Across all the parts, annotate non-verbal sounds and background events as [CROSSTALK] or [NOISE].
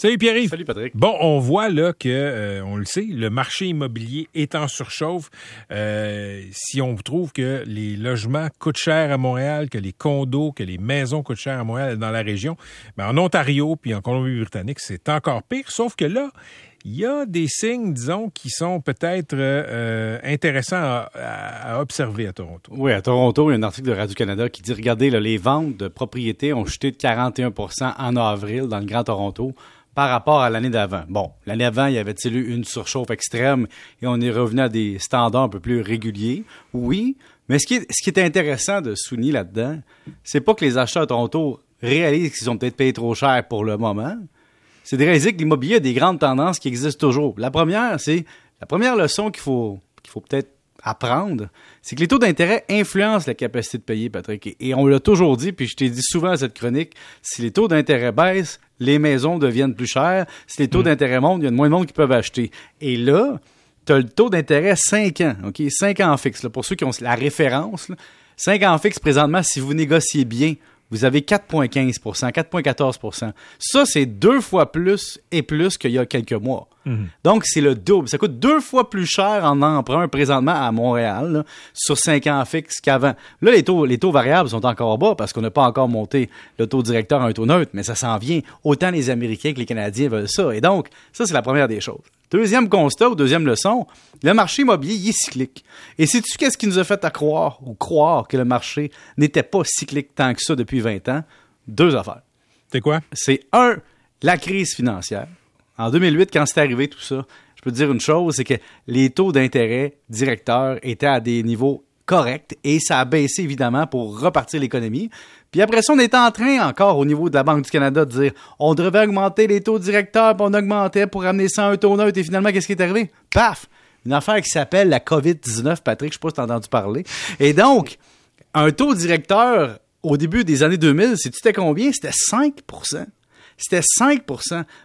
Salut Pierre-Yves. Salut Patrick. Bon, on voit là que, euh, on le sait, le marché immobilier est en surchauffe. Euh, si on trouve que les logements coûtent cher à Montréal, que les condos, que les maisons coûtent cher à Montréal dans la région, mais en Ontario puis en Colombie-Britannique, c'est encore pire. Sauf que là, il y a des signes, disons, qui sont peut-être euh, intéressants à, observer à Toronto. Oui, à Toronto, il y a un article de Radio-Canada qui dit, regardez, là, les ventes de propriétés ont chuté de 41% en avril dans le Grand Toronto par rapport à l'année d'avant. Bon, l'année d'avant, il y avait-il eu une surchauffe extrême et on est revenu à des standards un peu plus réguliers? Oui, mais ce qui est, intéressant de souligner là-dedans, c'est pas que les acheteurs à Toronto réalisent qu'ils ont peut-être payé trop cher pour le moment, c'est de réaliser que l'immobilier a des grandes tendances qui existent toujours. La première, c'est la première leçon qu'il faut, qu'il faut peut-être apprendre, c'est que les taux d'intérêt influencent la capacité de payer, Patrick. Et on l'a toujours dit, puis je t'ai dit souvent à cette chronique, si les taux d'intérêt baissent, les maisons deviennent plus chères. Si les taux mm. d'intérêt montent, il y a moins de monde qui peuvent acheter. Et là, tu as le taux d'intérêt 5 ans, OK? 5 ans fixe. Là, pour ceux qui ont la référence, 5 ans fixe, présentement, si vous négociez bien, vous avez 4,15% 4,14% Ça, c'est deux fois plus et plus qu'il y a quelques mois. Mhm. Donc, c'est le double. Ça coûte deux fois plus cher en emprunt présentement à Montréal sur 5 ans fixe qu'avant. Là, les taux, les taux variables sont encore bas parce qu'on n'a pas encore monté le taux directeur à un taux neutre, mais ça s'en vient. Autant les Américains que les Canadiens veulent ça. Et donc, ça, c'est la première des choses. Deuxième constat ou deuxième leçon, le marché immobilier est cyclique. Et sais-tu qu'est-ce qui nous a fait à croire ou croire que le marché n'était pas cyclique tant que ça depuis 20 ans? Deux affaires. C'est quoi? C'est un, la crise financière. En 2008, quand c'est arrivé tout ça, je peux te dire une chose, c'est que les taux d'intérêt directeurs étaient à des niveaux corrects et ça a baissé évidemment pour repartir l'économie. Puis après ça, on était en train encore au niveau de la Banque du Canada de dire on devait augmenter les taux directeurs, puis on augmentait pour amener ça à un taux neutre. Et finalement, qu'est-ce qui est arrivé? Paf! Une affaire qui s'appelle la COVID-19, Patrick, je sais pas si tu as entendu parler. Et donc, un taux directeur au début des années 2000, c'est tu sais combien? C'était 5% C'était 5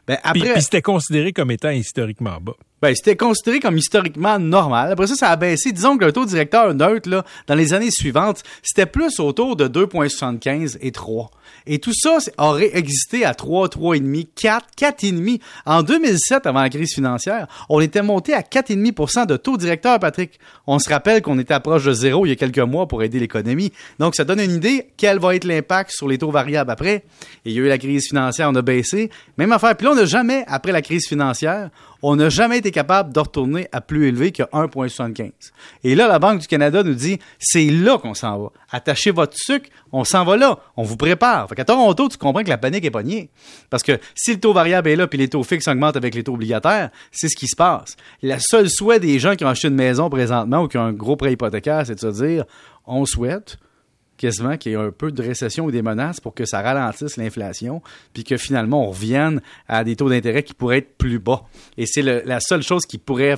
ben, après... Puis, puis c'était considéré comme étant historiquement bas. Ben, c'était considéré comme historiquement normal. Après ça, ça a baissé. Disons que le taux directeur neutre, là, dans les années suivantes, c'était plus autour de 2,75 et 3. Et tout ça aurait existé à 3, 3,5, 4, 4,5. En 2007, avant la crise financière, on était monté à 4,5% de taux directeur, Patrick. On se rappelle qu'on était proche de zéro il y a quelques mois pour aider l'économie. Donc, ça donne une idée quel va être l'impact sur les taux variables après. Et il y a eu la crise financière, on a baissé. Même affaire. Puis là, on n'a jamais, après la crise financière, on n'a jamais été capable de retourner à plus élevé que 1,75. Et là, la Banque du Canada nous dit, c'est là qu'on s'en va. Attachez votre sucre, on s'en va là. On vous prépare. Fait qu'à Toronto, tu comprends que la panique est pognée. Parce que si le taux variable est là puis les taux fixes augmentent avec les taux obligataires, c'est ce qui se passe. Le seul souhait des gens qui ont acheté une maison présentement ou qui ont un gros prêt hypothécaire, c'est de se dire, on souhaite quasiment qu'il y ait un peu de récession ou des menaces pour que ça ralentisse l'inflation, puis que finalement on revienne à des taux d'intérêt qui pourraient être plus bas. Et c'est la seule chose qui pourrait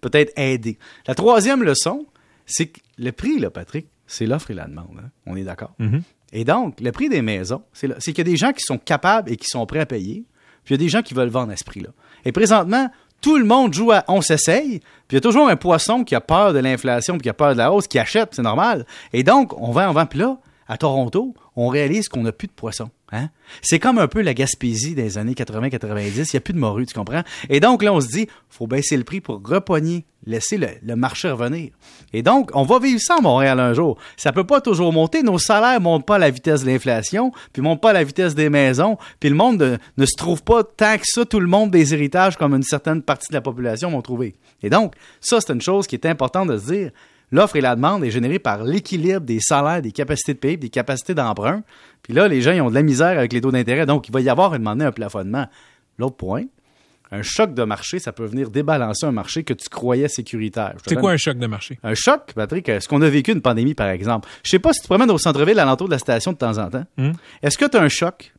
peut-être aider. La troisième leçon, c'est que le prix, là, Patrick, c'est l'offre et la demande. Hein. On est d'accord? Mm-hmm. Et donc, le prix des maisons, c'est qu'il y a des gens qui sont capables et qui sont prêts à payer, puis il y a des gens qui veulent vendre à ce prix-là. Et présentement, tout le monde joue à on s'essaye, puis il y a toujours un poisson qui a peur de l'inflation, puis qui a peur de la hausse, qui achète, c'est normal. Et donc, on va en vend, puis là, à Toronto, on réalise qu'on n'a plus de poissons. Hein? C'est comme un peu la Gaspésie des années 80-90. Il n'y a plus de morue, tu comprends? Et donc, là, on se dit, faut baisser le prix pour repogner, laisser le, marché revenir. Et donc, on va vivre ça à Montréal un jour. Ça peut pas toujours monter. Nos salaires montent pas à la vitesse de l'inflation, puis montent pas à la vitesse des maisons, puis le monde ne, se trouve pas tant que ça, tout le monde des héritages comme une certaine partie de la population vont trouver. Et donc, ça, c'est une chose qui est importante de se dire. L'offre et la demande est générée par l'équilibre des salaires, des capacités de payer, des capacités d'emprunt. Puis là, les gens ils ont de la misère avec les taux d'intérêt, donc il va y avoir un moment un plafonnement. L'autre point, un choc de marché, ça peut venir débalancer un marché que tu croyais sécuritaire. C'est quoi un choc de marché? Un choc, Patrick, est-ce qu'on a vécu une pandémie, par exemple? Je sais pas si tu te promènes au centre-ville, alentour de la station de temps en temps. Hmm? Est-ce que tu as un choc?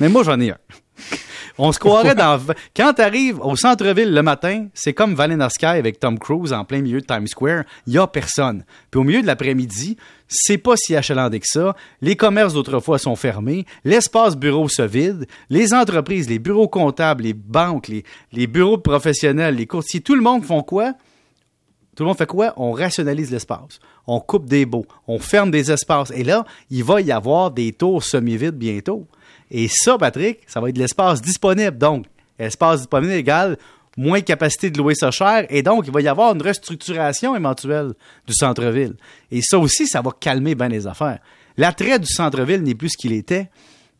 Mais moi, j'en ai un. [LAUGHS] On se croirait dans. Quand tu arrives au centre-ville le matin, c'est comme Valley Sky avec Tom Cruise en plein milieu de Times Square. Il n'y a personne. Puis au milieu de l'après-midi, c'est pas si achalandé que ça. Les commerces d'autrefois sont fermés. L'espace bureau se vide. Les entreprises, les bureaux comptables, les banques, les, les bureaux professionnels, les courtiers, tout le monde font quoi? Tout le monde fait quoi? On rationalise l'espace. On coupe des baux. On ferme des espaces. Et là, il va y avoir des tours semi-vides bientôt. Et ça, Patrick, ça va être l'espace disponible. Donc, espace disponible égale moins capacité de louer ça cher, et donc il va y avoir une restructuration éventuelle du centre-ville. Et ça aussi, ça va calmer bien les affaires. L'attrait du centre-ville n'est plus ce qu'il était,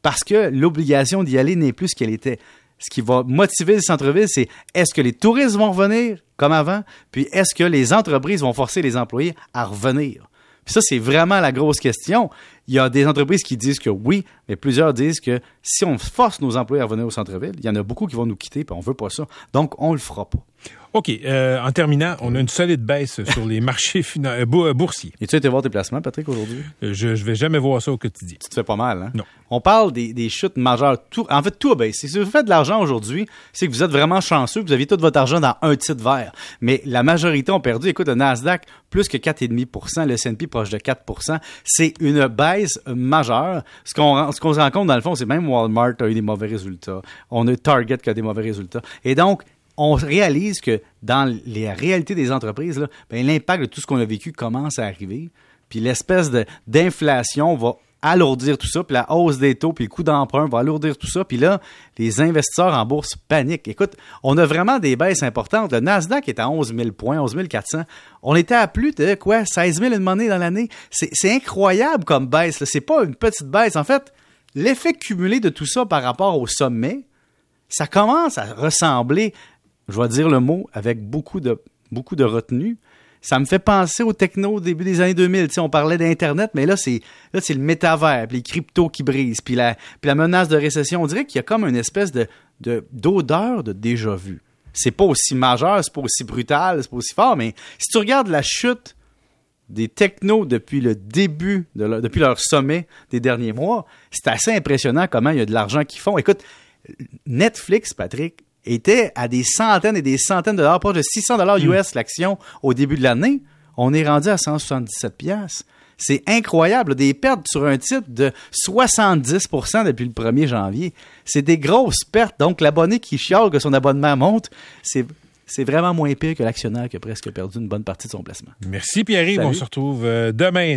parce que l'obligation d'y aller n'est plus ce qu'elle était. Ce qui va motiver le centre-ville, c'est est-ce que les touristes vont revenir comme avant, puis est-ce que les entreprises vont forcer les employés à revenir? Puis ça, c'est vraiment la grosse question. Il y a des entreprises qui disent que oui, mais plusieurs disent que si on force nos employés à revenir au centre-ville, il y en a beaucoup qui vont nous quitter, puis on veut pas ça. Donc, on le fera pas. OK. Euh, en terminant, on a une solide baisse sur les [LAUGHS] marchés euh, euh, boursiers. Et tu été voir tes placements, Patrick, aujourd'hui? je, je vais jamais voir ça au quotidien. Tu te fais pas mal, hein? Non. On parle des, chutes majeures. Tout, en fait, tout a baissé. Si vous faites de l'argent aujourd'hui, c'est que vous êtes vraiment chanceux, vous avez tout votre argent dans un titre vert. Mais la majorité ont perdu. Écoute, le Nasdaq, plus que 4,5 le S&P proche de 4% C'est une baisse majeure. Ce qu'on ce qu'on se rend compte, dans le fond, c'est même Walmart a eu des mauvais résultats. On a Target qui a des mauvais résultats. Et donc, on réalise que dans les réalités des entreprises, ben, l'impact de tout ce qu'on a vécu commence à arriver. Puis l'espèce d'inflation va alourdir tout ça, puis la hausse des taux, puis le coût d'emprunt va alourdir tout ça, puis là, les investisseurs en bourse paniquent. Écoute, on a vraiment des baisses importantes. Le Nasdaq est à 11 000 points, 11 400. On était à plus de quoi, 16 000 une monnaie dans l'année. C'est incroyable comme baisse. C'est pas une petite baisse. En fait, l'effet cumulé de tout ça par rapport au sommet, ça commence à ressembler je vais dire le mot avec beaucoup de, retenue. Ça me fait penser au techno au début des années 2000. on parlait d'Internet, mais là, c'est là c'est le métavers, les cryptos qui brisent, puis la, menace de récession. On dirait qu'il y a comme une espèce de, d'odeur de, déjà vu. C'est pas aussi majeur, c'est pas aussi brutal, c'est pas aussi fort, mais si tu regardes la chute des technos depuis le début, de depuis leur sommet des derniers mois, c'est assez impressionnant comment il y a de l'argent qu'ils font. Écoute, Netflix, Patrick, était à des centaines et des centaines de dollars, proche de 600 dollars US hmm. l'action au début de l'année. On est rendu à 177 pièces. C'est incroyable, des pertes sur un titre de 70% depuis le 1er janvier. C'est des grosses pertes. Donc, l'abonné qui chiale que son abonnement monte, c'est c'est vraiment moins pire que l'actionnaire qui a presque perdu une bonne partie de son placement. Merci Pierre-Yves. On se retrouve euh, demain.